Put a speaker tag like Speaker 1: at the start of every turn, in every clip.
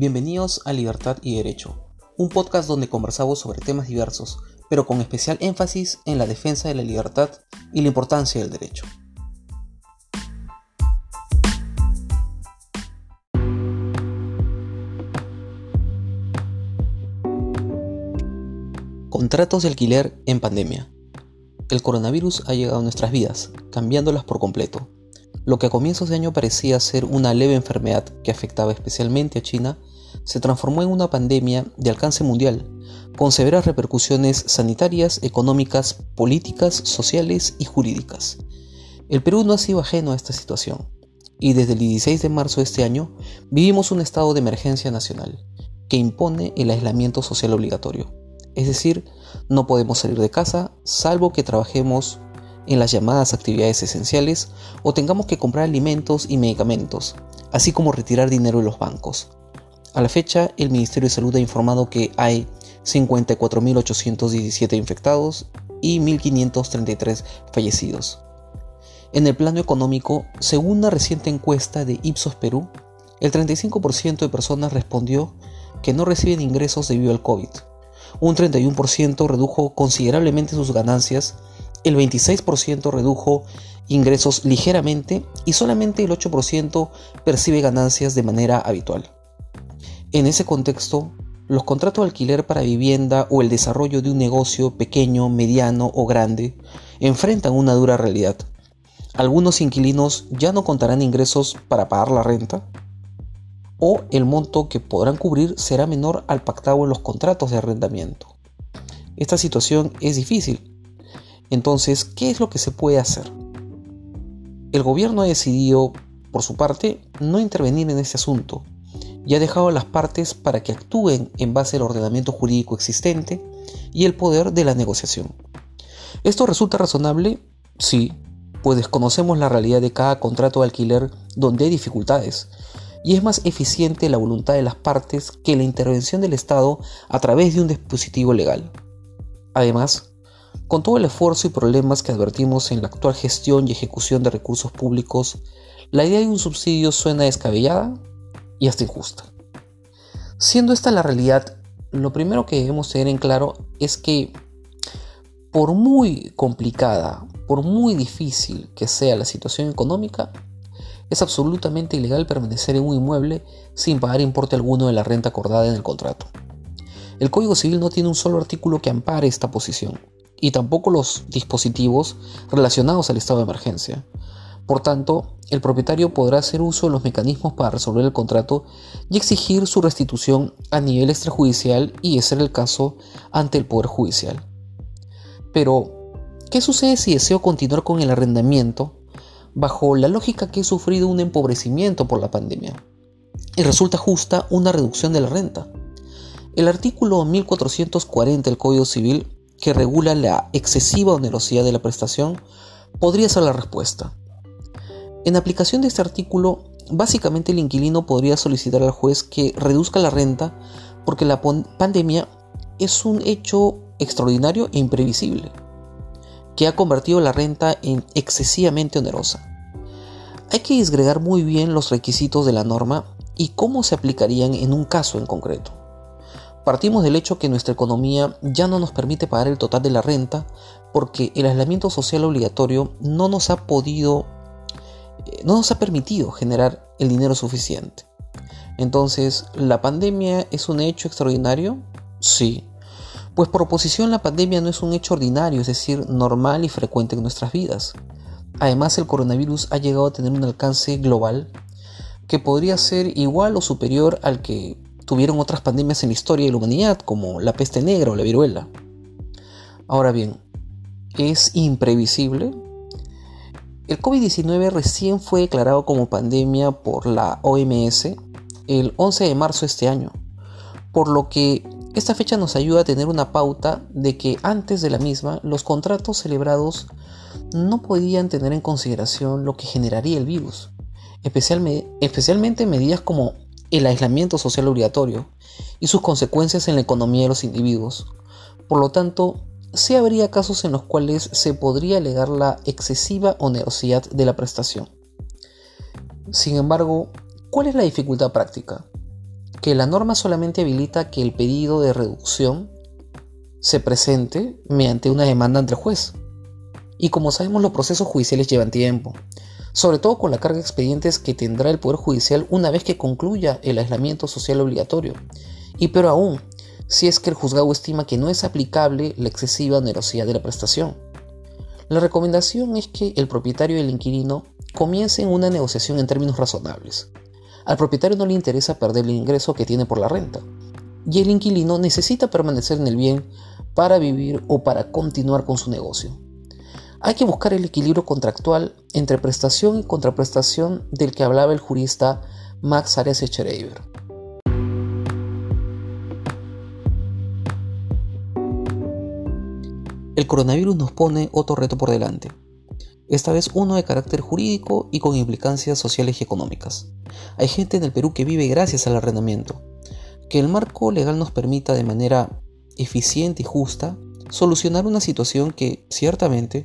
Speaker 1: Bienvenidos a Libertad y Derecho, un podcast donde conversamos sobre temas diversos, pero con especial énfasis en la defensa de la libertad y la importancia del derecho. Contratos de alquiler en pandemia. El coronavirus ha llegado a nuestras vidas, cambiándolas por completo. Lo que a comienzos de año parecía ser una leve enfermedad que afectaba especialmente a China, se transformó en una pandemia de alcance mundial, con severas repercusiones sanitarias, económicas, políticas, sociales y jurídicas. El Perú no ha sido ajeno a esta situación, y desde el 16 de marzo de este año vivimos un estado de emergencia nacional, que impone el aislamiento social obligatorio. Es decir, no podemos salir de casa salvo que trabajemos en las llamadas actividades esenciales o tengamos que comprar alimentos y medicamentos, así como retirar dinero de los bancos. A la fecha, el Ministerio de Salud ha informado que hay 54.817 infectados y 1.533 fallecidos. En el plano económico, según una reciente encuesta de Ipsos Perú, el 35% de personas respondió que no reciben ingresos debido al COVID. Un 31% redujo considerablemente sus ganancias el 26% redujo ingresos ligeramente y solamente el 8% percibe ganancias de manera habitual. En ese contexto, los contratos de alquiler para vivienda o el desarrollo de un negocio pequeño, mediano o grande enfrentan una dura realidad. Algunos inquilinos ya no contarán ingresos para pagar la renta o el monto que podrán cubrir será menor al pactado en los contratos de arrendamiento. Esta situación es difícil entonces, ¿qué es lo que se puede hacer? El gobierno ha decidido, por su parte, no intervenir en este asunto y ha dejado a las partes para que actúen en base al ordenamiento jurídico existente y el poder de la negociación. ¿Esto resulta razonable? Sí, pues desconocemos la realidad de cada contrato de alquiler donde hay dificultades, y es más eficiente la voluntad de las partes que la intervención del Estado a través de un dispositivo legal. Además, con todo el esfuerzo y problemas que advertimos en la actual gestión y ejecución de recursos públicos, la idea de un subsidio suena descabellada y hasta injusta. Siendo esta la realidad, lo primero que debemos tener en claro es que por muy complicada, por muy difícil que sea la situación económica, es absolutamente ilegal permanecer en un inmueble sin pagar importe alguno de la renta acordada en el contrato. El Código Civil no tiene un solo artículo que ampare esta posición y tampoco los dispositivos relacionados al estado de emergencia. Por tanto, el propietario podrá hacer uso de los mecanismos para resolver el contrato y exigir su restitución a nivel extrajudicial y, ese ser el caso, ante el Poder Judicial. Pero, ¿qué sucede si deseo continuar con el arrendamiento bajo la lógica que he sufrido un empobrecimiento por la pandemia? Y resulta justa una reducción de la renta. El artículo 1440 del Código Civil que regula la excesiva onerosidad de la prestación podría ser la respuesta. En aplicación de este artículo, básicamente el inquilino podría solicitar al juez que reduzca la renta porque la pandemia es un hecho extraordinario e imprevisible, que ha convertido la renta en excesivamente onerosa. Hay que disgregar muy bien los requisitos de la norma y cómo se aplicarían en un caso en concreto. Partimos del hecho que nuestra economía ya no nos permite pagar el total de la renta porque el aislamiento social obligatorio no nos ha podido, eh, no nos ha permitido generar el dinero suficiente. Entonces, ¿la pandemia es un hecho extraordinario? Sí. Pues por oposición la pandemia no es un hecho ordinario, es decir, normal y frecuente en nuestras vidas. Además, el coronavirus ha llegado a tener un alcance global que podría ser igual o superior al que tuvieron otras pandemias en la historia de la humanidad, como la peste negra o la viruela. Ahora bien, ¿es imprevisible? El COVID-19 recién fue declarado como pandemia por la OMS el 11 de marzo de este año, por lo que esta fecha nos ayuda a tener una pauta de que antes de la misma los contratos celebrados no podían tener en consideración lo que generaría el virus, especialmente medidas como el aislamiento social obligatorio y sus consecuencias en la economía de los individuos. Por lo tanto, sí habría casos en los cuales se podría alegar la excesiva onerosidad de la prestación. Sin embargo, ¿cuál es la dificultad práctica? que la norma solamente habilita que el pedido de reducción se presente mediante una demanda ante el juez. Y como sabemos los procesos judiciales llevan tiempo, sobre todo con la carga de expedientes que tendrá el Poder Judicial una vez que concluya el aislamiento social obligatorio. Y pero aún, si es que el juzgado estima que no es aplicable la excesiva onerosidad de la prestación. La recomendación es que el propietario y el inquilino comiencen una negociación en términos razonables. Al propietario no le interesa perder el ingreso que tiene por la renta, y el inquilino necesita permanecer en el bien para vivir o para continuar con su negocio. Hay que buscar el equilibrio contractual entre prestación y contraprestación del que hablaba el jurista Max Arias Echereiber. El coronavirus nos pone otro reto por delante, esta vez uno de carácter jurídico y con implicancias sociales y económicas. Hay gente en el Perú que vive gracias al arrendamiento. Que el marco legal nos permita de manera eficiente y justa solucionar una situación que ciertamente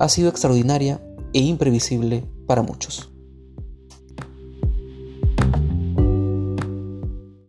Speaker 1: ha sido extraordinaria e imprevisible para muchos.